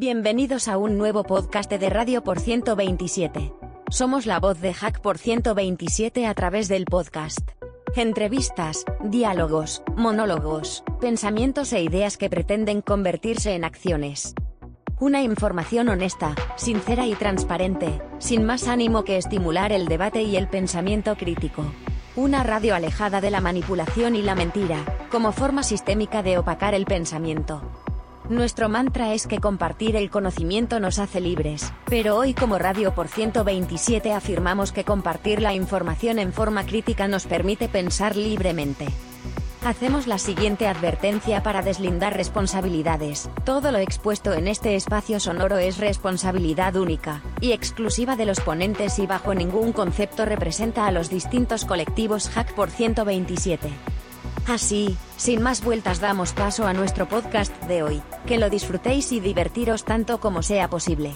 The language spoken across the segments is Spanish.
Bienvenidos a un nuevo podcast de Radio por 127. Somos la voz de Hack por 127 a través del podcast. Entrevistas, diálogos, monólogos, pensamientos e ideas que pretenden convertirse en acciones. Una información honesta, sincera y transparente, sin más ánimo que estimular el debate y el pensamiento crítico. Una radio alejada de la manipulación y la mentira, como forma sistémica de opacar el pensamiento. Nuestro mantra es que compartir el conocimiento nos hace libres, pero hoy como Radio por 127 afirmamos que compartir la información en forma crítica nos permite pensar libremente. Hacemos la siguiente advertencia para deslindar responsabilidades. Todo lo expuesto en este espacio sonoro es responsabilidad única y exclusiva de los ponentes y bajo ningún concepto representa a los distintos colectivos Hack por 127. Así, sin más vueltas damos paso a nuestro podcast de hoy, que lo disfrutéis y divertiros tanto como sea posible.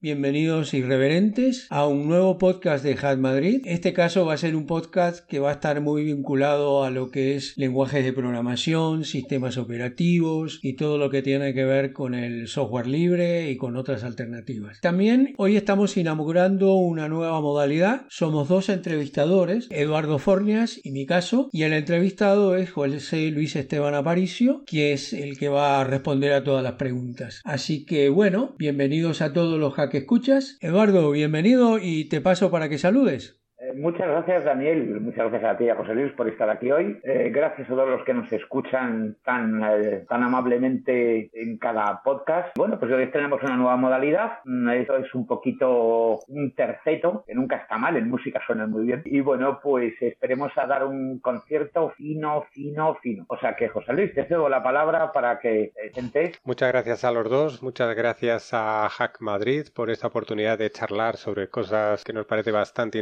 Bienvenidos irreverentes a un nuevo podcast de Hat Madrid. Este caso va a ser un podcast que va a estar muy vinculado a lo que es lenguajes de programación, sistemas operativos y todo lo que tiene que ver con el software libre y con otras alternativas. También hoy estamos inaugurando una nueva modalidad. Somos dos entrevistadores, Eduardo Fornias y mi caso, y el entrevistado es José Luis Esteban Aparicio, que es el que va a responder a todas las preguntas. Así que bueno, bienvenidos a todos los que escuchas. Eduardo, bienvenido y te paso para que saludes. Eh, muchas gracias, Daniel. Muchas gracias a ti, a José Luis, por estar aquí hoy. Eh, gracias a todos los que nos escuchan tan, eh, tan amablemente en cada podcast. Bueno, pues hoy tenemos una nueva modalidad. Mm, Esto es un poquito un terceto, que nunca está mal, en música suena muy bien. Y bueno, pues esperemos a dar un concierto fino, fino, fino. O sea que, José Luis, te cedo la palabra para que presentes. Muchas gracias a los dos. Muchas gracias a Hack Madrid por esta oportunidad de charlar sobre cosas que nos parece bastante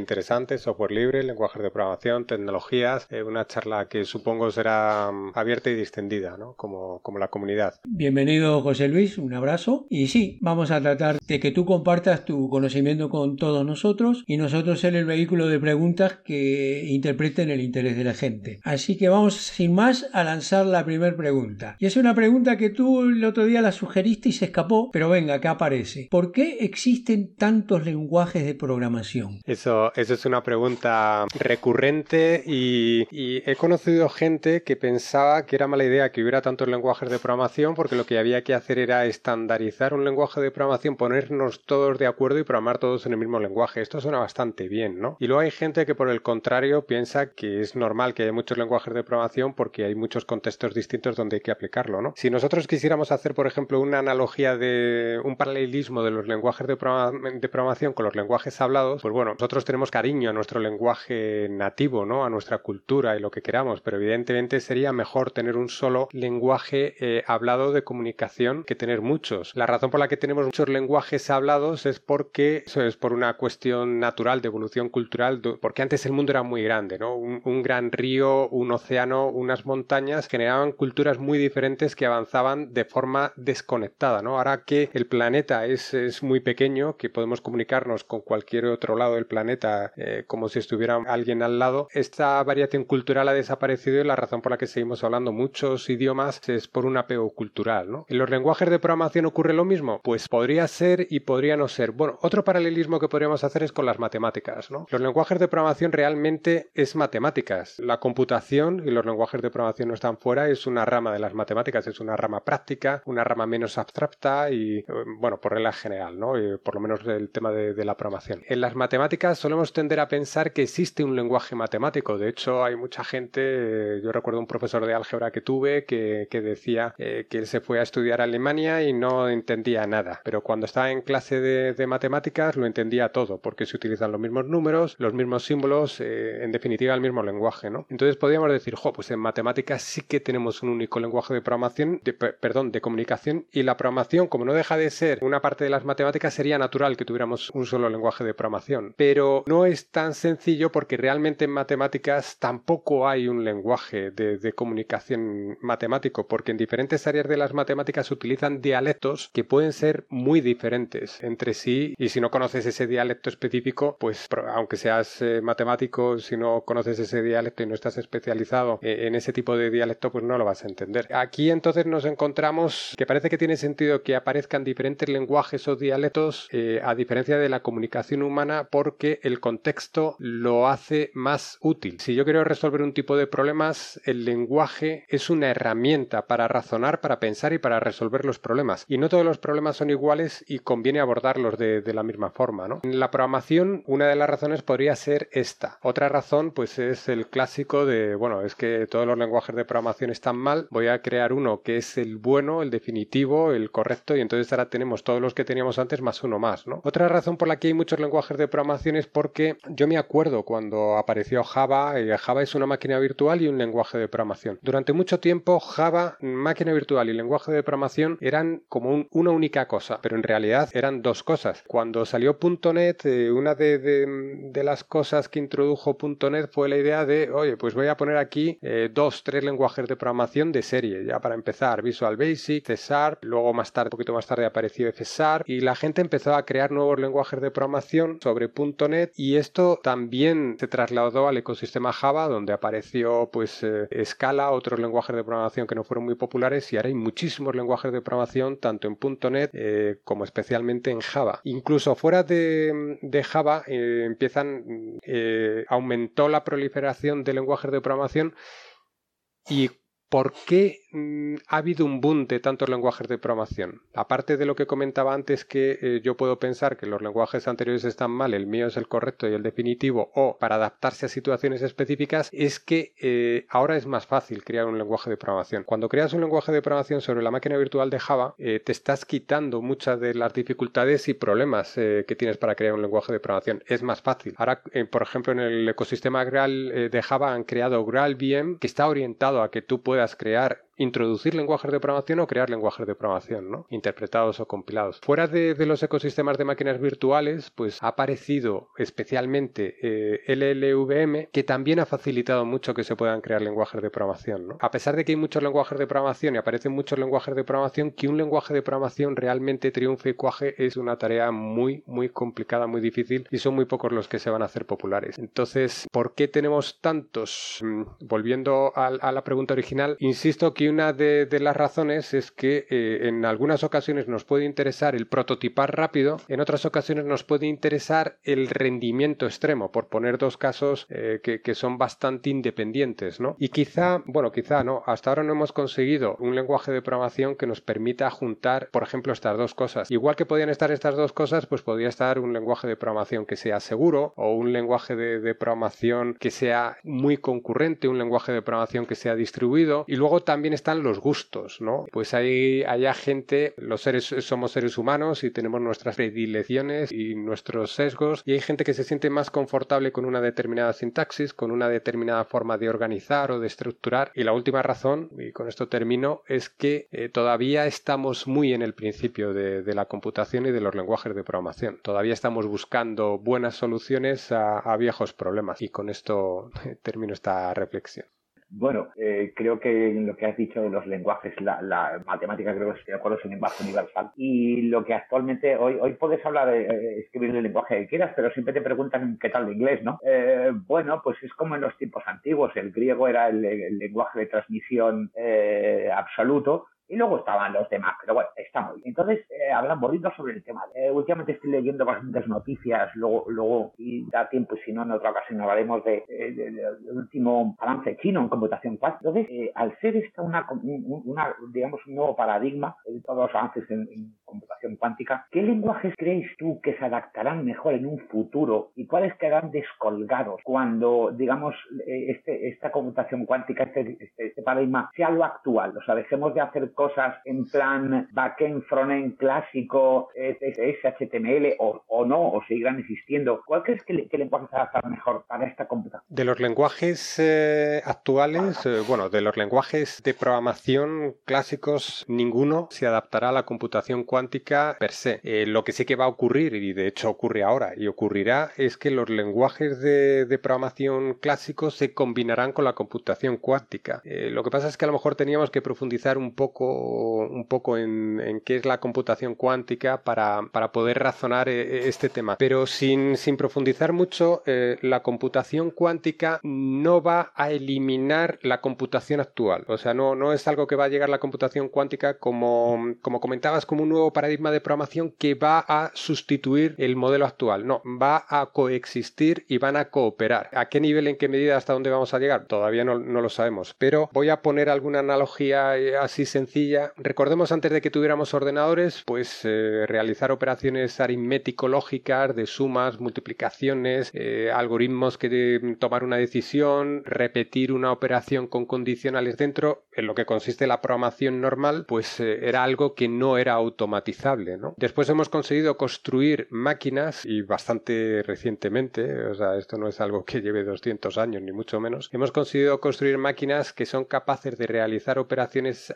interesantes software libre, lenguajes de programación, tecnologías, eh, una charla que supongo será mm, abierta y distendida, ¿no? Como, como la comunidad. Bienvenido José Luis, un abrazo. Y sí, vamos a tratar de que tú compartas tu conocimiento con todos nosotros y nosotros ser el vehículo de preguntas que interpreten el interés de la gente. Así que vamos sin más a lanzar la primera pregunta. Y es una pregunta que tú el otro día la sugeriste y se escapó, pero venga, acá aparece. ¿Por qué existen tantos lenguajes de programación? Eso, eso es una pregunta recurrente y, he conocido gente que pensaba que era mala idea que hubiera tantos lenguajes de programación porque lo que había que hacer era estandarizar un lenguaje de programación, ponernos todos de acuerdo y programar todos en el mismo lenguaje. Esto suena bastante bien, ¿no? Y luego hay gente que por el contrario piensa que es normal que haya muchos lenguajes de programación porque hay muchos contextos distintos donde hay que aplicarlo, ¿no? Si nosotros quisiéramos hacer, por ejemplo, una analogía de un paralelismo de los lenguajes de programación con los lenguajes hablados, pues bueno, nosotros tenemos cariño nuestro lenguaje nativo, ¿no? A nuestra cultura y lo que queramos, pero evidentemente sería mejor tener un solo lenguaje eh, hablado de comunicación que tener muchos. La razón por la que tenemos muchos lenguajes hablados es porque eso es por una cuestión natural de evolución cultural, porque antes el mundo era muy grande, ¿no? Un, gran río, un océano, unas montañas generaban culturas muy diferentes que avanzaban de forma desconectada, ¿no? Ahora que el planeta es, es muy pequeño, que podemos comunicarnos con cualquier otro lado del planeta eh, como si estuviera alguien al lado. Esta variación cultural ha desaparecido y la razón por la que seguimos hablando muchos idiomas es por un apego cultural. ¿no? ¿En los lenguajes de programación ocurre lo mismo? Pues podría ser y podría no ser. Bueno, otro paralelismo que podríamos hacer es con las matemáticas. ¿no? Los lenguajes de programación realmente es matemáticas. La computación y los lenguajes de programación no están fuera, es una rama de las matemáticas, es una rama práctica, una rama menos abstracta y, eh, bueno, por regla general, ¿no? por lo menos el tema de, de la programación. En las matemáticas solemos tender a pensar que existe un lenguaje matemático. De hecho, hay mucha gente, eh, yo recuerdo un profesor de álgebra que tuve que, decía eh, que él se fue a estudiar a Alemania y no entendía nada. Pero cuando estaba en clase de, matemáticas lo entendía todo, porque se utilizan los mismos números, los mismos símbolos, eh, en definitiva el mismo lenguaje, ¿no? Entonces podríamos decir, jo, pues en matemáticas sí que tenemos un único lenguaje de programación, de, perdón, de comunicación, y la programación, como no deja de ser una parte de las matemáticas, sería natural que tuviéramos un solo lenguaje de programación. Pero no es tan sencillo porque realmente en matemáticas tampoco hay un lenguaje de, de comunicación matemático, porque en diferentes áreas de las matemáticas se utilizan dialectos que pueden ser muy diferentes entre sí y si no conoces ese dialecto específico, pues aunque seas eh, matemático, si no conoces ese dialecto y no estás especializado eh, en ese tipo de dialecto, pues no lo vas a entender. Aquí entonces nos encontramos que parece que tiene sentido que aparezcan diferentes lenguajes o dialectos eh, a diferencia de la comunicación humana porque el contexto lo hace más útil. Si yo quiero resolver un tipo de problemas, el lenguaje es una herramienta para razonar, para pensar y para resolver los problemas. Y no todos los problemas son iguales y conviene abordarlos de, de la misma forma. ¿no? En la programación, una de las razones podría ser esta. Otra razón, pues es el clásico de, bueno, es que todos los lenguajes de programación están mal, voy a crear uno que es el bueno, el definitivo, el correcto, y entonces ahora tenemos todos los que teníamos antes más uno más. Otra razón por la que hay muchos lenguajes de programación es porque yo me acuerdo cuando apareció Java, eh, Java es una máquina virtual y un lenguaje de programación. Durante mucho tiempo Java, máquina virtual y lenguaje de programación eran como una única cosa, pero en realidad eran dos cosas. Cuando salió .NET, eh, una de, las cosas que introdujo .NET fue la idea de, oye, pues voy a poner aquí eh, dos, tres lenguajes de programación de serie, ya para empezar, Visual Basic, C luego más tarde, un poquito más tarde apareció F y la gente empezó a crear nuevos lenguajes de programación sobre .NET y esto también se trasladó al ecosistema Java donde apareció pues eh, Scala, otros lenguajes de programación que no fueron muy populares y ahora hay muchísimos lenguajes de programación tanto en .NET eh, como especialmente en Java. Incluso fuera de, Java eh, empiezan, aumentó la proliferación de lenguajes de programación y ¿Por qué ha habido un boom de tantos lenguajes de programación? Aparte de lo que comentaba antes que eh, yo puedo pensar que los lenguajes anteriores están mal, el mío es el correcto y el definitivo, o para adaptarse a situaciones específicas, es que eh, ahora es más fácil crear un lenguaje de programación. Cuando creas un lenguaje de programación sobre la máquina virtual de Java, eh, te estás quitando muchas de las dificultades y problemas que tienes para crear un lenguaje de programación. Es más fácil. Ahora, por ejemplo, en el ecosistema Graal de Java han creado GraalVM que está orientado a que tú puedas crear introducir lenguajes de programación o crear lenguajes de programación, ¿no? Interpretados o compilados. Fuera de, los ecosistemas de máquinas virtuales, pues ha aparecido especialmente eh, LLVM, que también ha facilitado mucho que se puedan crear lenguajes de programación, ¿no? A pesar de que hay muchos lenguajes de programación y aparecen muchos lenguajes de programación, que un lenguaje de programación realmente triunfe y cuaje es una tarea muy, muy complicada, muy difícil y son muy pocos los que se van a hacer populares. Entonces, ¿por qué tenemos tantos? Mm, volviendo a, a la pregunta original, insisto que una de, las razones es que eh, en algunas ocasiones nos puede interesar el prototipar rápido, en otras ocasiones nos puede interesar el rendimiento extremo, por poner dos casos eh, que, son bastante independientes, ¿no? Y quizá, bueno, quizá no, hasta ahora no hemos conseguido un lenguaje de programación que nos permita juntar, por ejemplo, estas dos cosas. Igual que podían estar estas dos cosas, pues podría estar un lenguaje de programación que sea seguro o un lenguaje de, de programación que sea muy concurrente, un lenguaje de programación que sea distribuido y luego también están los gustos, ¿no? Pues hay, hay gente, los seres somos seres humanos y tenemos nuestras predilecciones y nuestros sesgos y hay gente que se siente más confortable con una determinada sintaxis, con una determinada forma de organizar o de estructurar. Y la última razón, y con esto termino, es que eh, todavía estamos muy en el principio de, la computación y de los lenguajes de programación. Todavía estamos buscando buenas soluciones a viejos problemas. Y con esto termino esta reflexión. Bueno, eh, creo que lo que has dicho de los lenguajes, la, matemática creo que estoy de acuerdo, es un lenguaje universal. Y lo que actualmente, hoy, hoy puedes hablar, de, eh, escribir el lenguaje que quieras, pero siempre te preguntan qué tal de inglés, ¿no? Eh, bueno, pues es como en los tiempos antiguos. El griego era el, lenguaje de transmisión absoluto y luego estaban los demás, pero bueno, está muy bien. Entonces, eh, hablan bonito sobre el tema. Eh, últimamente estoy leyendo bastantes noticias, luego, luego, y da tiempo, y si no, en otra ocasión hablaremos de, del último avance chino en computación cuántica. Entonces, eh, al ser esta una, una, digamos, un nuevo paradigma de todos los avances en, computación cuántica, ¿qué lenguajes creéis tú que se adaptarán mejor en un futuro y cuáles quedarán descolgados cuando, digamos, este, esta computación cuántica, este, este, este paradigma sea lo actual? O sea, dejemos de hacer cosas en plan backend, frontend clásico, CSS, HTML o, no, o seguirán existiendo? ¿Cuál crees que, lenguaje se adaptar mejor para esta computación? De los lenguajes eh, actuales, eh, bueno, de los lenguajes de programación clásicos, ninguno se adaptará a la computación cuántica per se. Eh, lo que sí que va a ocurrir, y de hecho ocurre ahora y ocurrirá, es que los lenguajes de, programación clásicos se combinarán con la computación cuántica. lo que pasa es que a lo mejor teníamos que profundizar un poco, un poco en, qué es la computación cuántica para, poder razonar este tema. Pero sin, sin profundizar mucho, la computación cuántica no va a eliminar la computación actual. O sea, no, no es algo que va a llegar la computación cuántica como, como comentabas, como un nuevo paradigma de programación que va a sustituir el modelo actual. No, va a coexistir y van a cooperar. ¿A qué nivel, en qué medida, hasta dónde vamos a llegar? Todavía no, lo sabemos. Pero voy a poner alguna analogía eh, así sencilla. Recordemos antes de que tuviéramos ordenadores, pues eh, realizar operaciones aritmético-lógicas de sumas, multiplicaciones, eh, algoritmos que tomar una decisión, repetir una operación con condicionales dentro, en lo que consiste la programación normal, pues eh, era algo que no era automatizable. Después hemos conseguido construir máquinas y bastante recientemente, o sea, esto no es algo que lleve 200 años ni mucho menos, hemos conseguido construir máquinas que son capaces de realizar operaciones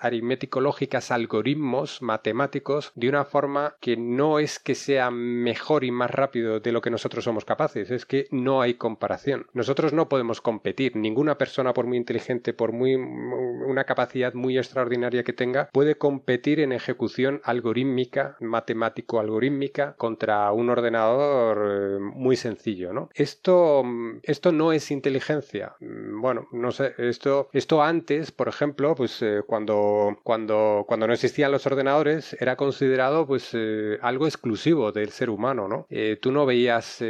aritmético-lógicas, algoritmos matemáticos, de una forma que no es que sea mejor y más rápido de lo que nosotros somos capaces, es que no hay comparación. Nosotros no podemos competir. Ninguna persona, por muy inteligente, por muy una capacidad muy extraordinaria que tenga, puede competir en ejecución algorítmica, matemático-algorítmica, contra un ordenador eh, muy sencillo, ¿no? Esto, esto no es inteligencia. Bueno, no sé, esto, esto antes, por ejemplo, pues eh, cuando, cuando, cuando no existían los ordenadores, era considerado pues eh, algo exclusivo del ser humano, ¿no? tú no veías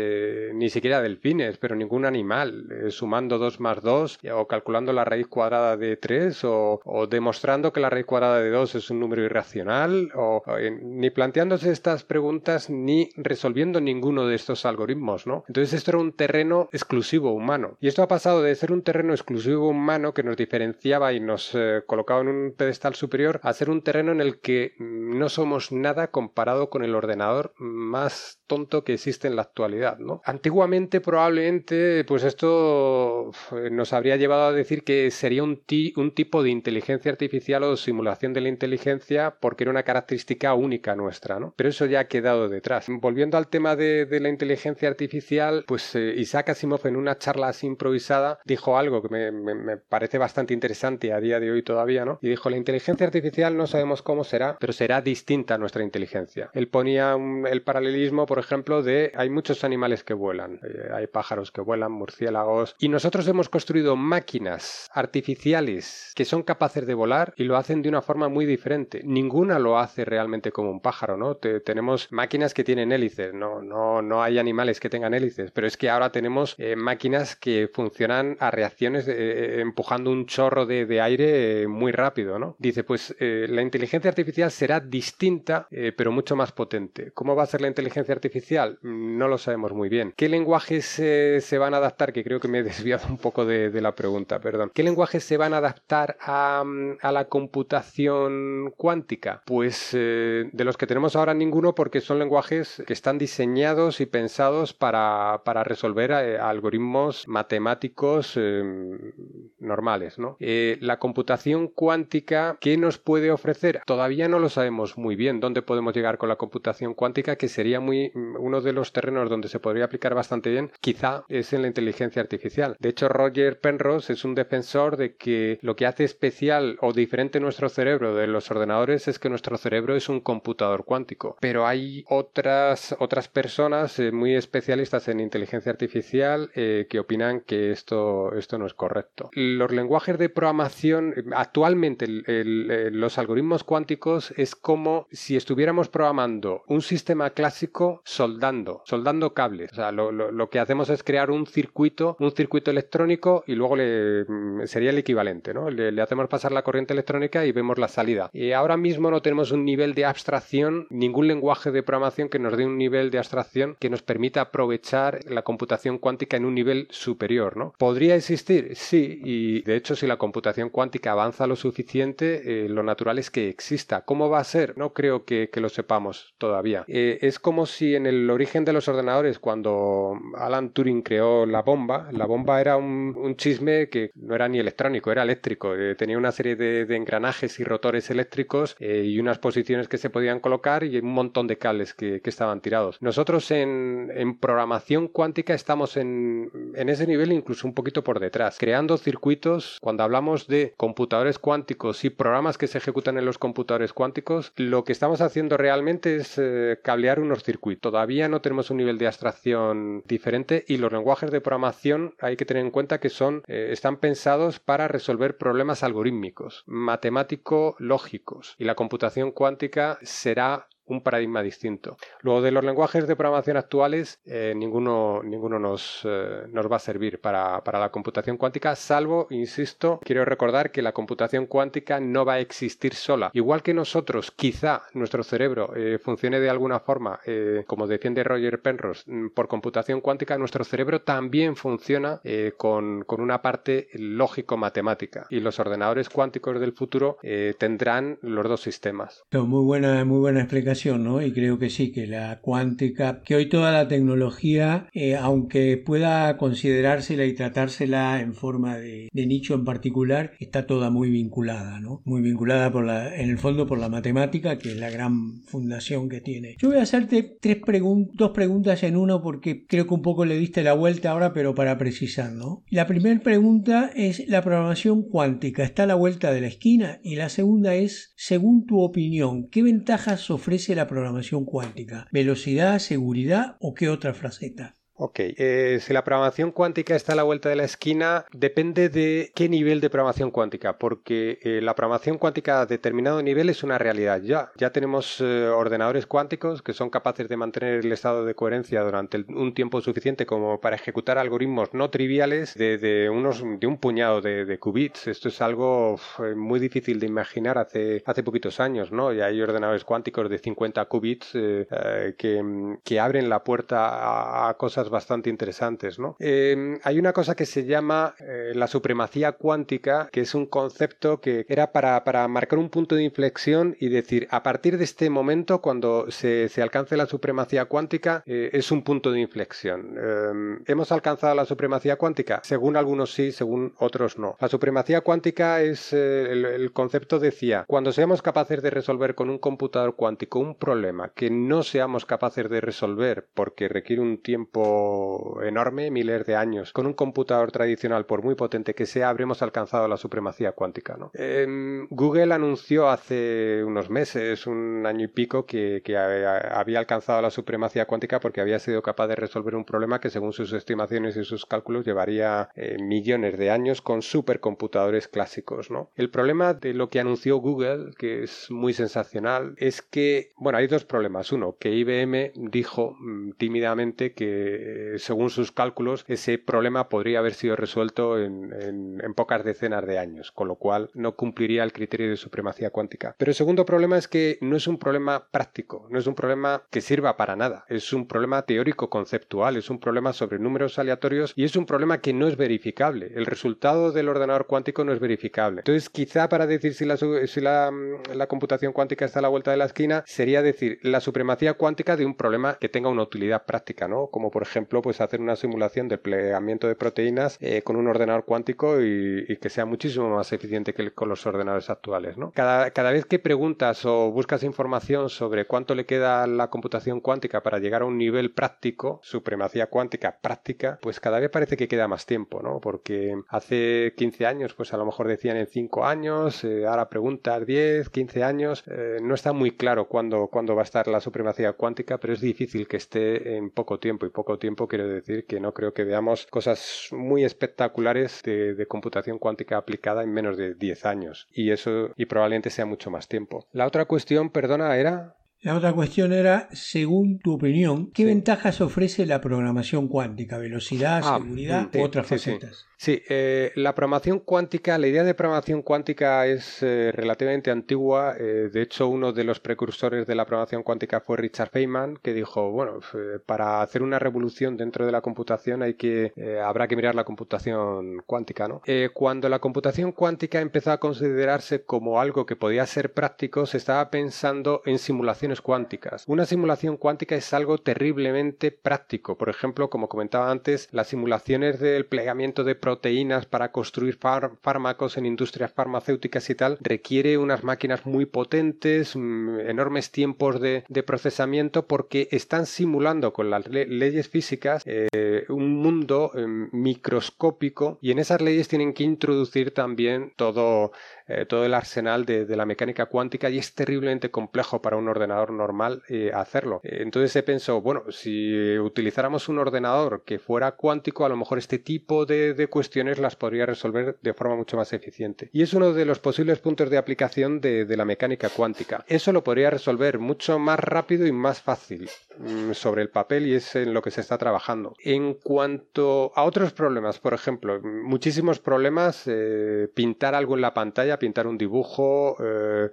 ni siquiera delfines, pero ningún animal eh, sumando 2 más 2 o calculando la raíz cuadrada de 3 o, demostrando que la raíz cuadrada de 2 es un número irracional o, ni planteándose estas preguntas ni resolviendo ninguno de estos algoritmos, ¿no? Entonces esto era un terreno exclusivo humano y esto ha pasado de ser un terreno exclusivo humano que nos diferenciaba y nos eh, colocaba en un pedestal superior a ser un terreno en el que no somos nada comparado con el ordenador más tonto que existe en la actualidad, ¿no? Antiguamente probablemente pues esto nos habría llevado a decir que sería un, tipo de inteligencia artificial o simulación de la inteligencia porque era una característica única nuestra, ¿no? Pero eso ya ha quedado detrás. Volviendo al tema de, la inteligencia artificial, pues eh, Isaac Asimov en una charla así improvisada dijo algo que me, parece bastante interesante a día de hoy todavía, ¿no? Y dijo, la inteligencia artificial no sabemos cómo será, pero será distinta a nuestra inteligencia. Él ponía el paralelismo, por ejemplo, de hay muchos animales que vuelan, eh, hay pájaros que vuelan, murciélagos. Y nosotros hemos construido máquinas artificiales que son capaces de volar y lo hacen de una forma muy diferente. Ninguna lo hace realmente como un pájaro, ¿no? tenemos máquinas que tienen hélices, no, no, no hay animales que tengan hélices, pero es que ahora tenemos eh, máquinas que funcionan a reacciones eh, empujando un chorro de, aire eh, muy rápido, ¿no? Dice, pues la inteligencia artificial será distinta, pero mucho más potente. ¿Cómo va a ser la inteligencia artificial? No lo sabemos muy bien. ¿Qué lenguajes se van a adaptar que creo que me he desviado un poco de, la pregunta, perdón. ¿Qué lenguajes se van a adaptar a, la computación cuántica? Pues eh, de los que tenemos ahora ninguno porque son lenguajes que están diseñados y pensados para, resolver eh, algoritmos matemáticos eh, normales. ¿no? la computación cuántica, ¿qué nos puede ofrecer? Todavía no lo sabemos muy bien dónde podemos llegar con la computación cuántica, que sería muy uno de los terrenos donde se podría aplicar bastante bien. Quizá es en la inteligencia artificial. De hecho, Roger Penrose es un defensor de que lo que hace especial o diferente nuestro cerebro de los ordenadores es que nuestro cerebro es un computador cuántico. Pero hay otras, otras personas eh, muy especialistas en inteligencia artificial eh, que opinan que esto, esto no es correcto. Los lenguajes de programación, actualmente los algoritmos cuánticos es como si estuviéramos programando un sistema clásico soldando, soldando cables. O sea, lo, que hacemos es crear un circuito un circuito electrónico y luego le, mm, sería el equivalente, ¿no? Le, hacemos pasar la corriente electrónica y vemos la salida. Y ahora mismo no tenemos un nivel de abstracción, ningún lenguaje de programación que nos dé un nivel de abstracción que nos permita aprovechar la computación cuántica en un nivel superior, ¿no? ¿Podría existir? Sí, y de hecho si la computación cuántica avanza lo suficiente, lo natural es que exista. ¿Cómo va a ser? No creo que, lo sepamos todavía. Eh, es como si en el origen de los ordenadores, cuando Alan Turing creó la bomba, la bomba era un, chisme que no era ni electrónico, era eléctrico. Eh, tenía una serie de, engranajes y rotores eléctricos eh, y unas posiciones que se podían colocar y un montón de cables que, estaban tirados. Nosotros en, programación cuántica estamos en, en ese nivel incluso un poquito por detrás, creando circuitos. Cuando hablamos de computadores cuánticos y programas que se ejecutan en los computadores cuánticos, lo que estamos haciendo realmente es eh, cablear unos circuitos. Todavía no tenemos un nivel de abstracción diferente y los lenguajes de programación hay que tener en cuenta que son eh, están pensados para resolver problemas algorítmicos, matemático lógicos y la computación cuántica será un paradigma distinto. Luego de los lenguajes de programación actuales, eh, ninguno, ninguno nos, eh, nos, va a servir para, la computación cuántica, salvo, insisto, quiero recordar que la computación cuántica no va a existir sola. Igual que nosotros, quizá nuestro cerebro eh, funcione de alguna forma, como defiende Roger Penrose, mm, por computación cuántica, nuestro cerebro también funciona con, con, una parte lógico-matemática. Y los ordenadores cuánticos del futuro tendrán los dos sistemas. Muy buena, muy buena explicación y creo que sí, que la cuántica, que hoy toda la tecnología, eh, aunque pueda considerársela y tratársela en forma de, nicho en particular, está toda muy vinculada, ¿no? Muy vinculada por la, en el fondo por la matemática, que es la gran fundación que tiene. Yo voy a hacerte tres dos preguntas en uno porque creo que un poco le diste la vuelta ahora, pero para precisar, ¿no? La primera pregunta es, ¿la programación cuántica está a la vuelta de la esquina? Y la segunda es, según tu opinión, ¿qué ventajas ofrece la programación cuántica? ¿Velocidad, seguridad o qué otra fraseta? Ok, eh, si la programación cuántica está a la vuelta de la esquina, depende de qué nivel de programación cuántica, porque eh, la programación cuántica a determinado nivel es una realidad ya. Ya tenemos eh, ordenadores cuánticos que son capaces de mantener el estado de coherencia durante un tiempo suficiente como para ejecutar algoritmos no triviales de, unos, de un puñado de, qubits. Esto es algo muy difícil de imaginar hace, hace poquitos años, ¿no? Y hay ordenadores cuánticos de 50 qubits que, que abren la puerta a cosas bastante interesantes. ¿no? Em, hay una cosa que se llama eh, la supremacía cuántica, que es un concepto que era para, marcar un punto de inflexión y decir, a partir de este momento, cuando se, alcance la supremacía cuántica, eh, es un punto de inflexión. Em, ¿Hemos alcanzado la supremacía cuántica? Según algunos sí, según otros no. La supremacía cuántica es, eh, el, el concepto decía, cuando seamos capaces de resolver con un computador cuántico un problema que no seamos capaces de resolver porque requiere un tiempo enorme, miles de años. Con un computador tradicional, por muy potente que sea, habremos alcanzado la supremacía cuántica. ¿no? Em, Google anunció hace unos meses, un año y pico, que, había alcanzado la supremacía cuántica porque había sido capaz de resolver un problema que, según sus estimaciones y sus cálculos, llevaría eh, millones de años con supercomputadores clásicos. ¿no? El problema de lo que anunció Google, que es muy sensacional, es que, bueno, hay dos problemas. Uno, que IBM dijo mm, tímidamente que eh, según sus cálculos, ese problema podría haber sido resuelto en, pocas decenas de años, con lo cual no cumpliría el criterio de supremacía cuántica. Pero el segundo problema es que no es un problema práctico, no es un problema que sirva para nada, es un problema teórico conceptual, es un problema sobre números aleatorios y es un problema que no es verificable. El resultado del ordenador cuántico no es verificable. Entonces, quizá para decir si la, si la, la computación cuántica está a la vuelta de la esquina, sería decir la supremacía cuántica de un problema que tenga una utilidad práctica, ¿no? Como por ejemplo pues hacer una simulación de plegamiento de proteínas eh, con un ordenador cuántico y, que sea muchísimo más eficiente que con los ordenadores actuales. ¿no? Cada, cada vez que preguntas o buscas información sobre cuánto le queda la computación cuántica para llegar a un nivel práctico, supremacía cuántica práctica, pues cada vez parece que queda más tiempo, ¿no? Porque hace 15 años, pues a lo mejor decían en 5 años, eh, ahora preguntas 10, 15 años, eh, no está muy claro cuándo, cuándo va a estar la supremacía cuántica, pero es difícil que esté en poco tiempo y poco tiempo quiero decir que no creo que veamos cosas muy espectaculares de, computación cuántica aplicada en menos de 10 años y eso y probablemente sea mucho más tiempo. La otra cuestión, perdona, era La otra cuestión era, según tu opinión, ¿qué ventajas ofrece la programación cuántica? ¿Velocidad, Ah, seguridad u otras sí, facetas? Sí, eh, la programación cuántica, la idea de programación cuántica es eh, relativamente antigua. eh, de hecho, uno de los precursores de la programación cuántica fue Richard Feynman, que dijo, bueno, para hacer una revolución dentro de la computación hay que, habrá que mirar la computación cuántica, ¿no? Cuando la computación cuántica empezó a considerarse como algo que podía ser práctico, se estaba pensando en simulaciones cuánticas. Una simulación cuántica es algo terriblemente práctico. Por ejemplo, como comentaba antes, las simulaciones del plegamiento de proteínas para construir fár- fármacos en industrias farmacéuticas y tal requiere unas máquinas muy potentes, mm, enormes tiempos de, procesamiento porque están simulando con las le- leyes físicas eh, un mundo eh, microscópico y en esas leyes tienen que introducir también todo, eh, todo el arsenal de la mecánica cuántica y es terriblemente complejo para un ordenador normal eh, hacerlo. Eh, entonces se pensó, bueno, si utilizáramos un ordenador que fuera cuántico, a lo mejor este tipo de, cuestiones las podría resolver de forma mucho más eficiente. Y es uno de los posibles puntos de aplicación de, la mecánica cuántica. Eso lo podría resolver mucho más rápido y más fácil mm, sobre el papel y es en lo que se está trabajando. En cuanto a otros problemas, por ejemplo, muchísimos problemas, eh, pintar algo en la pantalla, pintar un dibujo,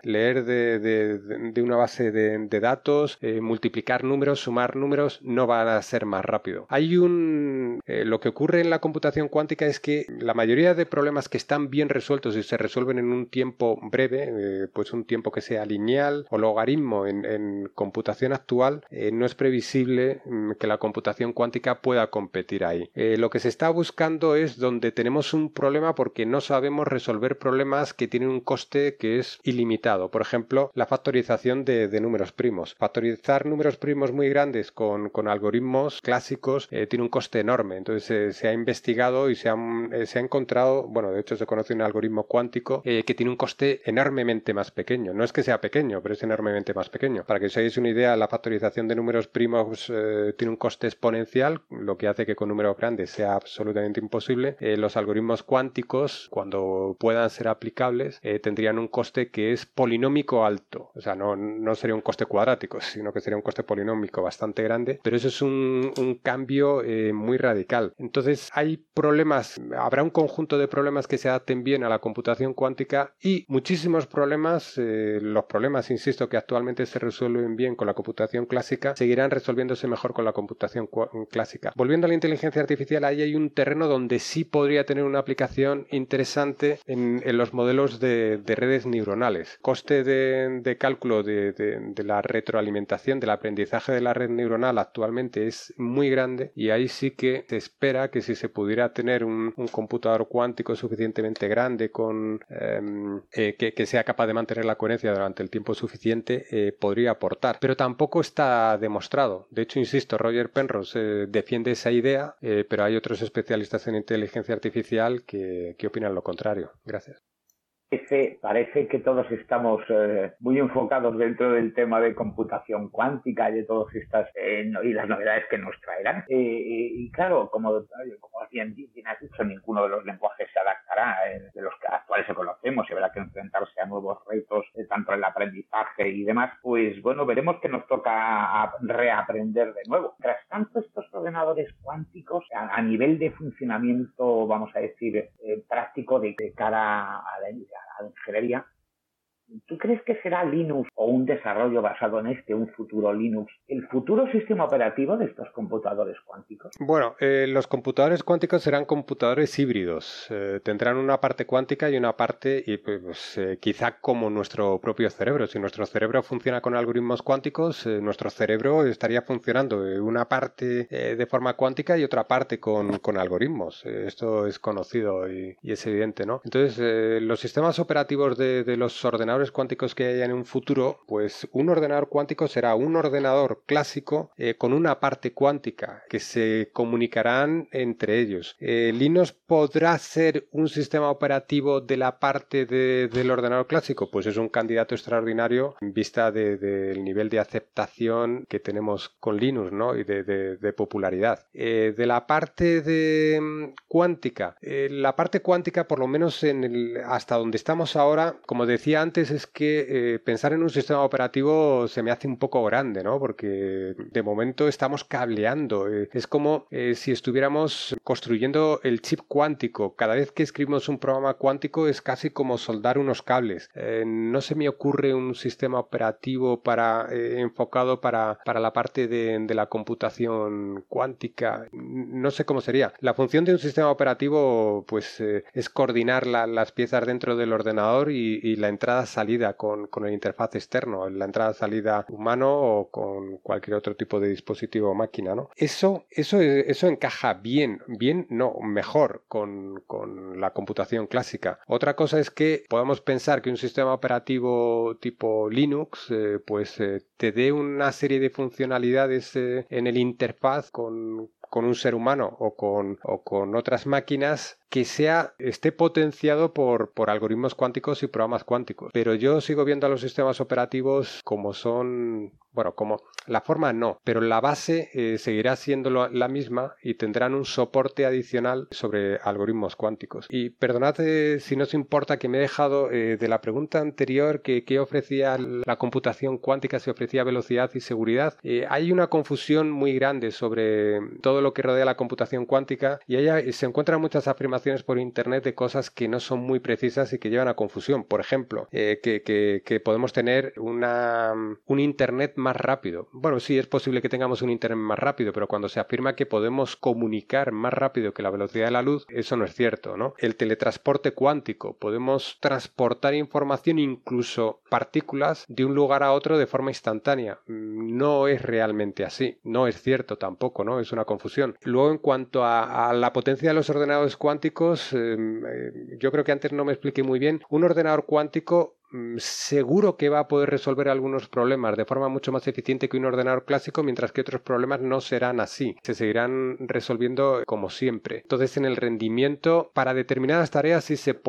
leer de una base de, de datos, eh, multiplicar números, sumar números, no van a ser más rápido. Hay un... eh, lo que ocurre en la computación cuántica es que la mayoría de problemas que están bien resueltos y se resuelven en un tiempo breve, eh, pues un tiempo que sea lineal o logaritmo en, computación actual, no es previsible mm, que la computación cuántica pueda competir ahí. Lo que se está buscando es donde tenemos un problema porque no sabemos resolver problemas que tienen un coste que es ilimitado. Por ejemplo, la factorización de números primos. Factorizar números primos muy grandes con, algoritmos clásicos eh, tiene un coste enorme. Entonces eh, se ha investigado y se, han- eh, ha encontrado, bueno, de hecho se conoce un algoritmo cuántico que tiene un coste enormemente más pequeño. No es que sea pequeño, pero es enormemente más pequeño. Para que os hagáis una idea, la factorización de números primos tiene un coste exponencial, lo que hace que con números grandes sea absolutamente imposible. Los algoritmos cuánticos, cuando puedan ser aplicables, tendrían un coste que es polinómico alto. O sea, no sería un coste cuadrático, sino que sería un coste polinómico bastante grande. Pero eso es un, cambio eh, muy radical. Entonces, hay problemas, habrá un conjunto de problemas que se adapten bien a la computación cuántica y muchísimos problemas, eh, los problemas, insisto, que actualmente se resuelven bien con la computación clásica, seguirán resolviéndose mejor con la computación clásica. Volviendo a la inteligencia artificial, ahí hay un terreno donde sí podría tener una aplicación interesante en, los modelos de, de redes neuronales. Coste de, cálculo de- de la retroalimentación, del aprendizaje de la red neuronal actualmente es muy grande y ahí sí que se espera que si se pudiera tener un, computador cuántico suficientemente grande con em, eh, que, sea capaz de mantener la coherencia durante el tiempo suficiente eh, podría aportar. Pero tampoco está demostrado. De hecho insisto Roger Penrose eh, defiende esa idea pero hay otros especialistas en inteligencia artificial que, que opinan lo contrario. Gracias Parece, que todos estamos eh, muy enfocados dentro del tema de computación cuántica y de todas estas eh, y las novedades que nos traerán. Eh, y, y claro, como, como bien, bien has dicho, ninguno de los lenguajes se adaptará eh, de los que se conocemos y habrá que enfrentarse a nuevos retos, eh, tanto en el aprendizaje y demás. Pues bueno, veremos que nos toca reaprender de nuevo. Tras tanto, estos ordenadores cuánticos a, nivel de funcionamiento, vamos a decir, eh, práctico de, de cara a la ingeniería, ¿tú crees que será Linux o un desarrollo basado en este, un futuro Linux, el futuro sistema operativo de estos computadores cuánticos? Bueno, eh, los computadores cuánticos serán computadores híbridos. Eh, tendrán una parte cuántica y una parte, y pues eh, quizá como nuestro propio cerebro. Si nuestro cerebro funciona con algoritmos cuánticos, eh, nuestro cerebro estaría funcionando una parte de forma cuántica y otra parte con, con algoritmos. Esto es conocido y, y es evidente, ¿no? Entonces, los sistemas operativos de, de los ordenadores cuánticos que haya en un futuro, pues un ordenador cuántico será un ordenador clásico eh, con una parte cuántica que se comunicarán entre ellos. Eh, Linux podrá ser un sistema operativo de la parte de- del ordenador clásico, pues es un candidato extraordinario en vista de- del nivel de aceptación que tenemos con Linux, ¿no? Y de, popularidad. Eh, de la parte de mm, cuántica, la parte cuántica, por lo menos en el- hasta donde estamos ahora, como decía antes, veces es que eh, pensar en un sistema operativo se me hace un poco grande, ¿no? Porque de momento estamos cableando. Eh, es como eh, si estuviéramos construyendo el chip cuántico. Cada vez que escribimos un programa cuántico es casi como soldar unos cables. no se me ocurre un sistema operativo para enfocado para, para, la parte de, de, la computación cuántica. No sé cómo sería. La función de un sistema operativo, pues, es coordinar las piezas dentro del ordenador y, la entrada-salida con, el interfaz externo, la entrada-salida humano o con cualquier otro tipo de dispositivo o máquina, ¿no? Eso, eso, eso encaja bien, bien, no, mejor con, la computación clásica. Otra cosa es que podemos pensar que un sistema operativo tipo Linux, eh, pues eh, te dé una serie de funcionalidades eh, en el interfaz con, con un ser humano o con, o con otras máquinas que sea, esté potenciado por, por algoritmos cuánticos y programas cuánticos. Pero yo sigo viendo a los sistemas operativos como son, bueno, como la forma no, pero la base eh, seguirá siendo la misma y tendrán un soporte adicional sobre algoritmos cuánticos. Y perdonad eh, si no os importa que me he dejado eh, de la pregunta anterior que, que, ofrecía la computación cuántica, si ofrecía velocidad y seguridad. hay una confusión muy grande sobre todo lo que rodea la computación cuántica y ahí se encuentran muchas afirmaciones por internet de cosas que no son muy precisas y que llevan a confusión. Por ejemplo, eh, que, podemos tener una, un internet más rápido. Bueno, sí, es posible que tengamos un internet más rápido, pero cuando se afirma que podemos comunicar más rápido que la velocidad de la luz, eso no es cierto, ¿no? El teletransporte cuántico, podemos transportar información, incluso partículas, de un lugar a otro de forma instantánea. No es realmente así, no es cierto tampoco, ¿no? Es una confusión. Luego, en cuanto a la potencia de los ordenadores cuánticos, Em, eh, yo creo que antes no me expliqué muy bien, un ordenador cuántico seguro que va a poder resolver algunos problemas de forma mucho más eficiente que un ordenador clásico, mientras que otros problemas no serán así, se seguirán resolviendo como siempre. Entonces, en el rendimiento, para determinadas tareas sí, se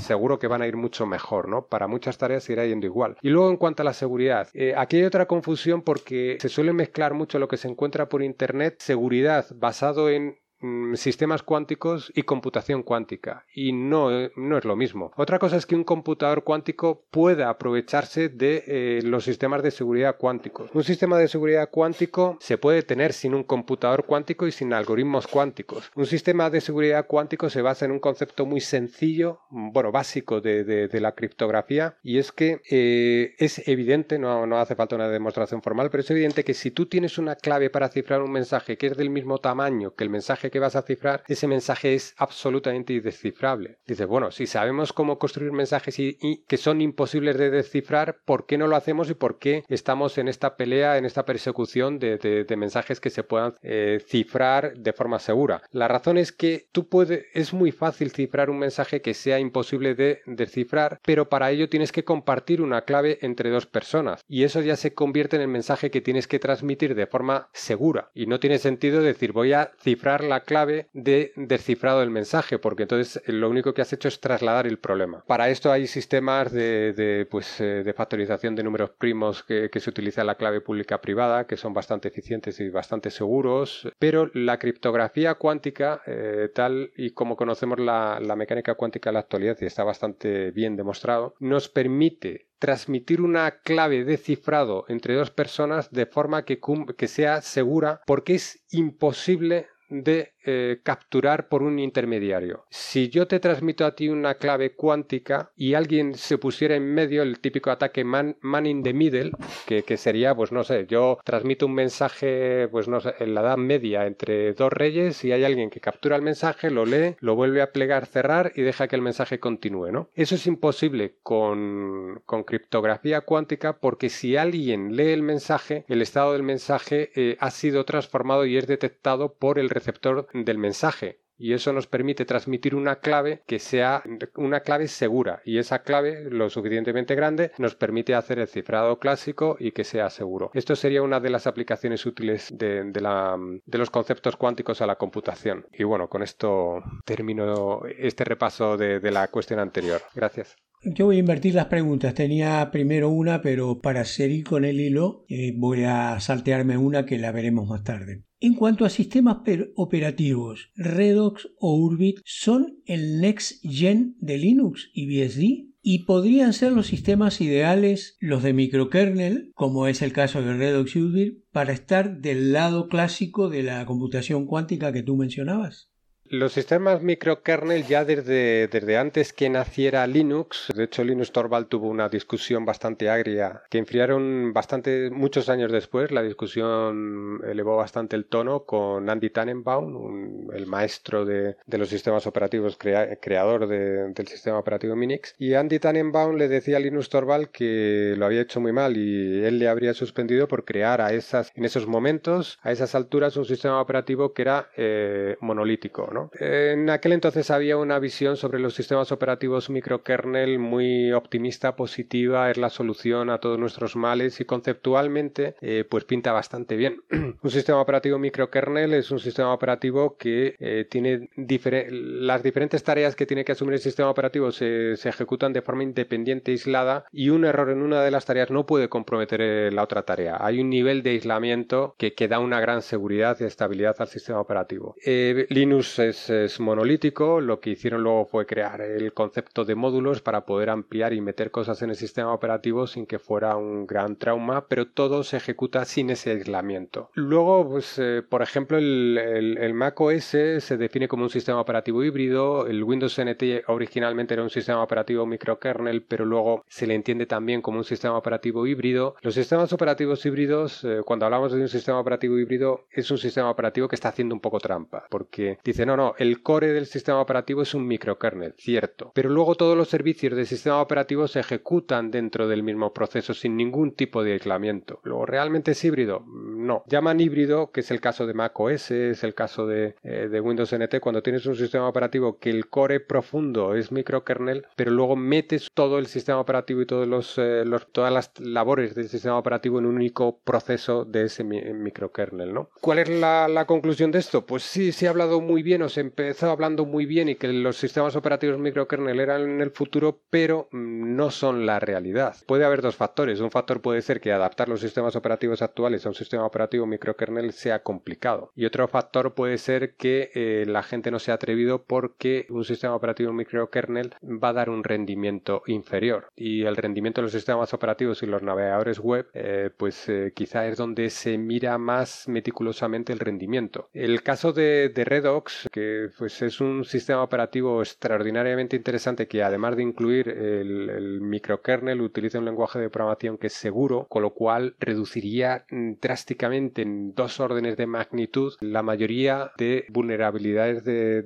seguro que van a ir mucho mejor, ¿no? Para muchas tareas irá yendo igual. Y luego, en cuanto a la seguridad, eh, aquí hay otra confusión porque se suele mezclar mucho lo que se encuentra por Internet, seguridad basado en Mm, sistemas cuánticos y computación cuántica y no, eh, no, es lo mismo. Otra cosa es que un computador cuántico pueda aprovecharse de eh, los sistemas de seguridad cuánticos. Un sistema de seguridad cuántico se puede tener sin un computador cuántico y sin algoritmos cuánticos. Un sistema de seguridad cuántico se basa en un concepto muy sencillo, mm, bueno, básico de, la criptografía y es que eh, es evidente, no, no hace falta una demostración formal, pero es evidente que si tú tienes una clave para cifrar un mensaje que es del mismo tamaño que el mensaje que vas a cifrar, ese mensaje es absolutamente indescifrable. Dices, bueno, si sabemos cómo construir mensajes y, que son imposibles de descifrar, ¿por qué no lo hacemos y por qué estamos en esta pelea, en esta persecución de, mensajes que se puedan eh, cifrar de forma segura? La razón es que tú puedes, es muy fácil cifrar un mensaje que sea imposible de descifrar, pero para ello tienes que compartir una clave entre dos personas y eso ya se convierte en el mensaje que tienes que transmitir de forma segura y no tiene sentido decir voy a cifrar la clave de descifrado del mensaje, porque entonces lo único que has hecho es trasladar el problema. Para esto hay sistemas de, pues, eh, de factorización de números primos que, se utiliza la clave pública privada, que son bastante eficientes y bastante seguros, pero la criptografía cuántica, eh, tal y como conocemos la, la mecánica cuántica en la actualidad, y está bastante bien demostrado, nos permite transmitir una clave de cifrado entre dos personas de forma que, que sea segura porque es imposible de eh, capturar por un intermediario. Si yo te transmito a ti una clave cuántica y alguien se pusiera en medio, el típico ataque man, in the middle, que, sería, pues no sé, yo transmito un mensaje, pues no sé, en la edad media entre dos reyes y hay alguien que captura el mensaje, lo lee, lo vuelve a plegar, cerrar y deja que el mensaje continúe, ¿no? Eso es imposible con, con criptografía cuántica porque si alguien lee el mensaje, el estado del mensaje eh, ha sido transformado y es detectado por el receptor del mensaje y eso nos permite transmitir una clave que sea una clave segura y esa clave lo suficientemente grande nos permite hacer el cifrado clásico y que sea seguro. Esto sería una de las aplicaciones útiles de, la, de los conceptos cuánticos a la computación. Y bueno, con esto termino este repaso de, la cuestión anterior. Gracias. Yo voy a invertir las preguntas. Tenía primero una, pero para seguir con el hilo eh, voy a saltearme una que la veremos más tarde. En cuanto a sistemas operativos, Redox o Urbit son el next gen de Linux y BSD y podrían ser los sistemas ideales, los de microkernel, como es el caso de Redox Udvir, para estar del lado clásico de la computación cuántica que tú mencionabas. Los sistemas microkernel ya desde, antes que naciera Linux, de hecho Linus Torvald tuvo una discusión bastante agria que enfriaron bastante muchos años después, la discusión elevó bastante el tono con Andy Tannenbaum, el maestro de, los sistemas operativos, creador del sistema operativo Minix, y Andy Tannenbaum le decía a Linus Torvald que lo había hecho muy mal y él le habría suspendido por crear en esos momentos, a esas alturas, un sistema operativo que era eh, monolítico. En aquel entonces había una visión sobre los sistemas operativos microkernel muy optimista, positiva, es la solución a todos nuestros males y conceptualmente eh, pues pinta bastante bien. un sistema operativo microkernel es un sistema operativo que eh, tiene las diferentes tareas que tiene que asumir el sistema operativo se, ejecutan de forma independiente, aislada y un error en una de las tareas no puede comprometer eh, la otra tarea. Hay un nivel de aislamiento que, que da una gran seguridad y estabilidad al sistema operativo. Linux es, monolítico, lo que hicieron luego fue crear el concepto de módulos para poder ampliar y meter cosas en el sistema operativo sin que fuera un gran trauma, pero todo se ejecuta sin ese aislamiento. Luego, pues, eh, por ejemplo, el, el, Mac OS se define como un sistema operativo híbrido, el Windows NT originalmente era un sistema operativo microkernel, pero luego se le entiende también como un sistema operativo híbrido. Los sistemas operativos híbridos, eh, cuando hablamos de un sistema operativo híbrido, es un sistema operativo que está haciendo un poco trampa, porque dice, no, no, el core del sistema operativo es un microkernel, cierto. Pero luego todos los servicios del sistema operativo se ejecutan dentro del mismo proceso sin ningún tipo de aislamiento. ¿Luego realmente es híbrido? No. Llaman híbrido, que es el caso de Mac OS, es el caso de, eh, Windows NT, cuando tienes un sistema operativo que el core profundo es microkernel, pero luego metes todo el sistema operativo y todos los, eh, todas las labores del sistema operativo en un único proceso de ese microkernel. ¿no? ¿Cuál es la, la conclusión de esto? Pues sí, se ha hablado muy bien se empezó hablando muy bien y que los sistemas operativos microkernel eran en el futuro, pero mm, no son la realidad. Puede haber dos factores. Un factor puede ser que adaptar los sistemas operativos actuales a un sistema operativo microkernel sea complicado. Y otro factor puede ser que eh, la gente no se ha atrevido porque un sistema operativo microkernel va a dar un rendimiento inferior. Y el rendimiento de los sistemas operativos y los navegadores web, eh, pues eh, quizá es donde se mira más meticulosamente el rendimiento. El caso de Redox, que pues es un sistema operativo extraordinariamente interesante que además de incluir el, microkernel utiliza un lenguaje de programación que es seguro, con lo cual reduciría drásticamente en dos órdenes de magnitud la mayoría de vulnerabilidades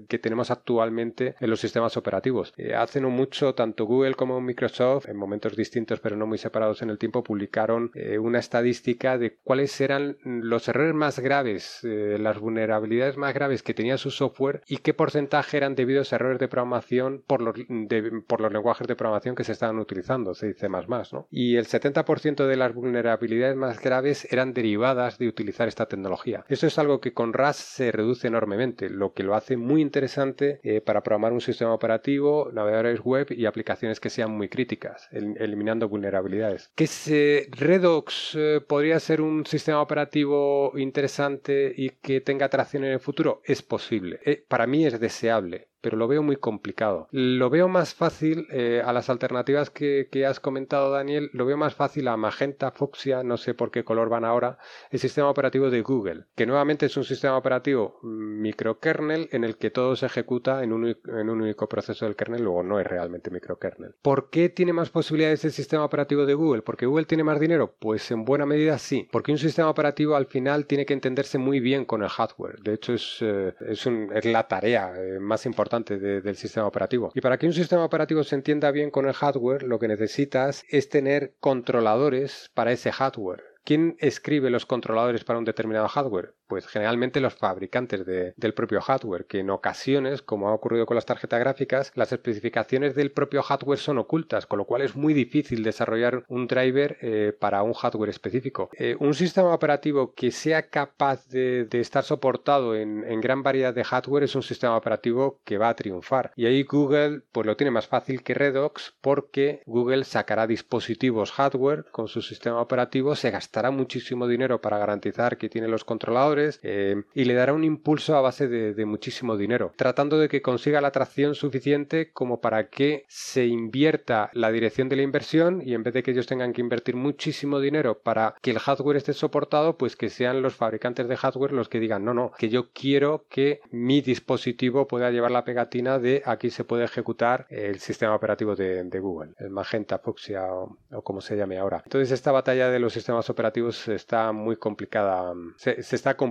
que tenemos actualmente en los sistemas operativos. Eh, hace no mucho, tanto Google como Microsoft, en momentos distintos pero no muy separados en el tiempo, publicaron eh, una estadística de cuáles eran los errores más graves, eh, las vulnerabilidades más graves que tenía su software y qué porcentaje eran debidos a errores de programación por los, por los lenguajes de programación que se estaban utilizando, se dice más más, ¿no? Y el 70% de las vulnerabilidades más graves eran derivadas de utilizar esta tecnología. Esto es algo que con RAS se reduce enormemente, lo que lo hace muy interesante eh, para programar un sistema operativo, navegadores web y aplicaciones que sean muy críticas, eliminando vulnerabilidades. Que se, Redux eh, podría ser un sistema operativo interesante y que tenga atracción en el futuro, es posible. Eh, para mí es deseable pero lo veo muy complicado. Lo veo más fácil eh, a las alternativas que, has comentado, Daniel, lo veo más fácil a Magenta, Fuchsia, no sé por qué color van ahora, el sistema operativo de Google, que nuevamente es un sistema operativo microkernel en el que todo se ejecuta en un, en un único proceso del kernel, luego no es realmente microkernel. ¿Por qué tiene más posibilidades el sistema operativo de Google? ¿Porque Google tiene más dinero? Pues en buena medida sí, porque un sistema operativo al final tiene que entenderse muy bien con el hardware. De hecho, es, eh, es, es la tarea eh, más importante del sistema operativo. Y para que un sistema operativo se entienda bien con el hardware, lo que necesitas es tener controladores para ese hardware. ¿Quién escribe los controladores para un determinado hardware? Pues generalmente los fabricantes del propio hardware, que en ocasiones, como ha ocurrido con las tarjetas gráficas, las especificaciones del propio hardware son ocultas, con lo cual es muy difícil desarrollar un driver eh, para un hardware específico. Eh, un sistema operativo que sea capaz de, estar soportado en, en, gran variedad de hardware es un sistema operativo que va a triunfar. Y ahí Google pues lo tiene más fácil que Redox porque Google sacará dispositivos hardware con su sistema operativo, se gastará muchísimo dinero para garantizar que tiene los controladores eh, y le dará un impulso a base de, muchísimo dinero, tratando de que consiga la atracción suficiente como para que se invierta la dirección de la inversión y en vez de que ellos tengan que invertir muchísimo dinero para que el hardware esté soportado, pues que sean los fabricantes de hardware los que digan, no, no, que yo quiero que mi dispositivo pueda llevar la pegatina de aquí se puede ejecutar el sistema operativo de, Google, el Magenta, Fuchsia o, como se llame ahora. Entonces esta batalla de los sistemas operativos está muy complicada, se, está complicando,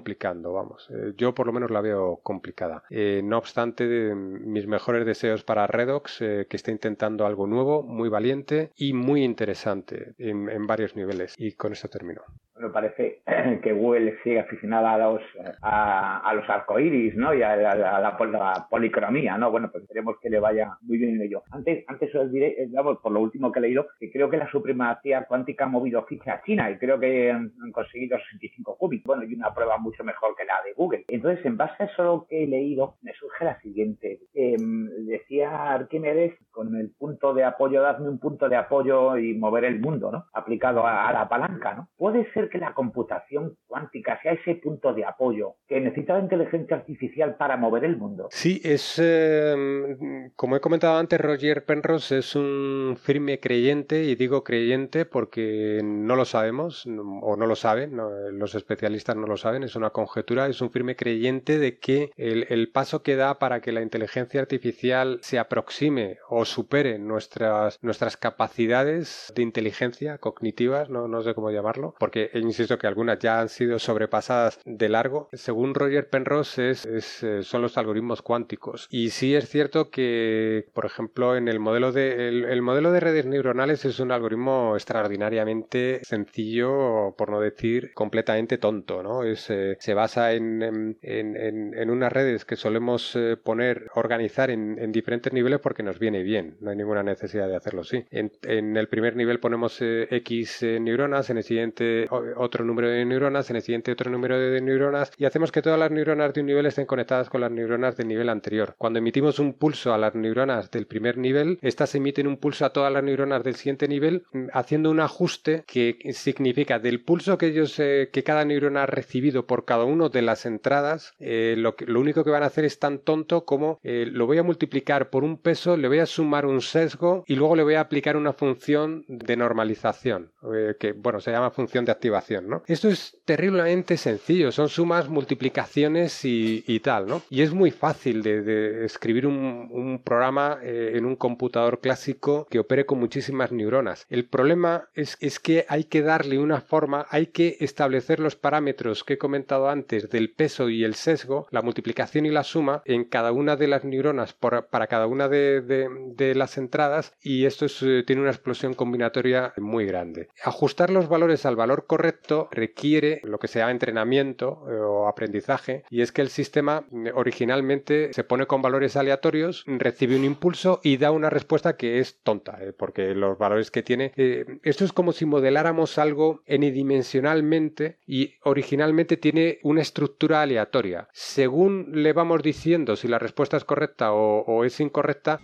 vamos. Eh, yo por lo menos la veo complicada. Eh, no obstante, mis mejores deseos para Redox, eh, que está intentando algo nuevo, muy valiente y muy interesante en, en varios niveles. Y con esto termino me parece que Google sigue aficionada a los, a, los arcoíris, ¿no? Y a, la, policromía, ¿no? Bueno, pues esperemos que le vaya muy bien en ello. Antes, antes os diré, eh, por lo último que he leído, que creo que la supremacía cuántica ha movido ficha a China y creo que han, conseguido 65 qubits. Bueno, y una prueba mucho mejor que la de Google. Entonces, en base a eso que he leído, me surge la siguiente. Em, decía Arquímedes, con el punto de apoyo, darme un punto de apoyo y mover el mundo, ¿no? Aplicado a, a la palanca, ¿no? Puede ser que la computación cuántica sea ese punto de apoyo que necesita la inteligencia artificial para mover el mundo? Sí, es em, como he comentado antes, Roger Penrose es un firme creyente, y digo creyente porque no lo sabemos, o no lo saben, los especialistas no lo saben, es una conjetura, es un firme creyente de que el, paso que da para que la inteligencia artificial se aproxime o supere nuestras, nuestras capacidades de inteligencia cognitivas, no, no sé cómo llamarlo, porque insisto que algunas ya han sido sobrepasadas de largo. Según Roger Penrose, es, eh, son los algoritmos cuánticos. Y sí es cierto que, por ejemplo, en el modelo de, el, modelo de redes neuronales es un algoritmo extraordinariamente sencillo, por no decir completamente tonto. ¿no? Es, eh, se basa en, en, en, en, unas redes que solemos eh, poner, organizar en, diferentes niveles porque nos viene bien. No hay ninguna necesidad de hacerlo así. En, el primer nivel ponemos X neuronas, en el siguiente otro número de neuronas, en el siguiente otro número de neuronas y hacemos que todas las neuronas de un nivel estén conectadas con las neuronas del nivel anterior. Cuando emitimos un pulso a las neuronas del primer nivel, estas emiten un pulso a todas las neuronas del siguiente nivel mm, haciendo un ajuste que significa del pulso que ellos eh, que cada neurona ha recibido por cada uno de las entradas, eh, lo, único que van a hacer es tan tonto como eh, lo voy a multiplicar por un peso, le voy a sumar un sesgo y luego le voy a aplicar una función de normalización, que bueno, se llama función de activación esto es terriblemente sencillo, son sumas, multiplicaciones y, tal. Y es muy fácil de, escribir un, programa eh, en un computador clásico que opere con muchísimas neuronas. El problema es, es que hay que darle una forma, hay que establecer los parámetros que he comentado antes del peso y el sesgo, la multiplicación y la suma en cada una de las neuronas para cada una de, las entradas y esto eh, tiene una explosión combinatoria muy grande. Ajustar los valores al valor correcto requiere lo que se llama entrenamiento eh, o aprendizaje y es que el sistema mm, originalmente se pone con valores aleatorios, recibe un impulso y da una respuesta que es tonta, eh, porque los valores que tiene... Eh, esto es como si modeláramos algo n-dimensionalmente y originalmente tiene una estructura aleatoria. Según le vamos diciendo si la respuesta es correcta o es incorrecta,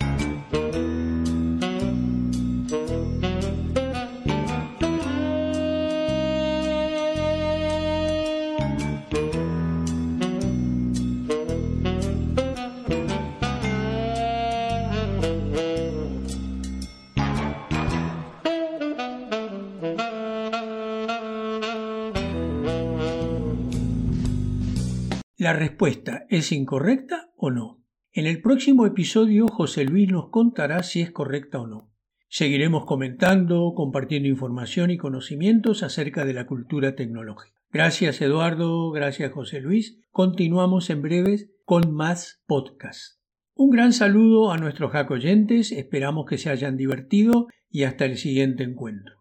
respuesta es incorrecta o no? En el próximo episodio José Luis nos contará si es correcta o no. Seguiremos comentando, compartiendo información y conocimientos acerca de la cultura tecnológica. Gracias Eduardo, gracias José Luis. Continuamos en breves con más podcasts. Un gran saludo a nuestros hack oyentes, esperamos que se hayan divertido y hasta el siguiente encuentro.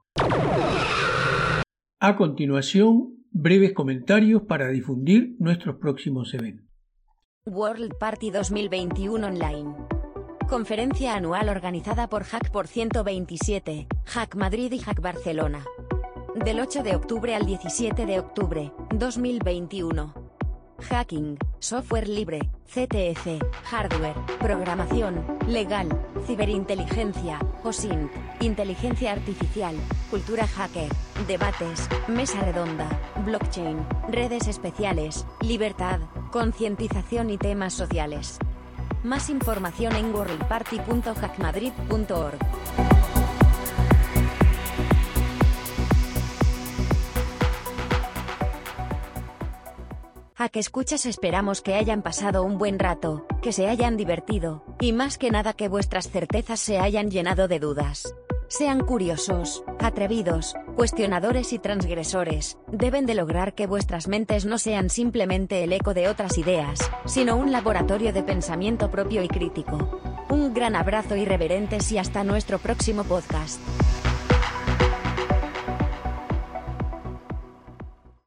A continuación, breves comentarios para difundir nuestros próximos eventos. World Party 2021 Online. Conferencia anual organizada por Hack por 127, Hack Madrid y Hack Barcelona. Del 8 de octubre al 17 de octubre, 2021. Hacking, software libre, CTF, hardware, programación, legal, ciberinteligencia, OSINT, inteligencia artificial, cultura hacker, debates, mesa redonda, blockchain, redes especiales, libertad, concientización y temas sociales. Más información en worldparty.hackmadrid.org. A que escuchas esperamos que hayan pasado un buen rato, que se hayan divertido, y más que nada que vuestras certezas se hayan llenado de dudas. Sean curiosos, atrevidos, cuestionadores y transgresores, deben de lograr que vuestras mentes no sean simplemente el eco de otras ideas, sino un laboratorio de pensamiento propio y crítico. Un gran abrazo irreverentes y hasta nuestro próximo podcast.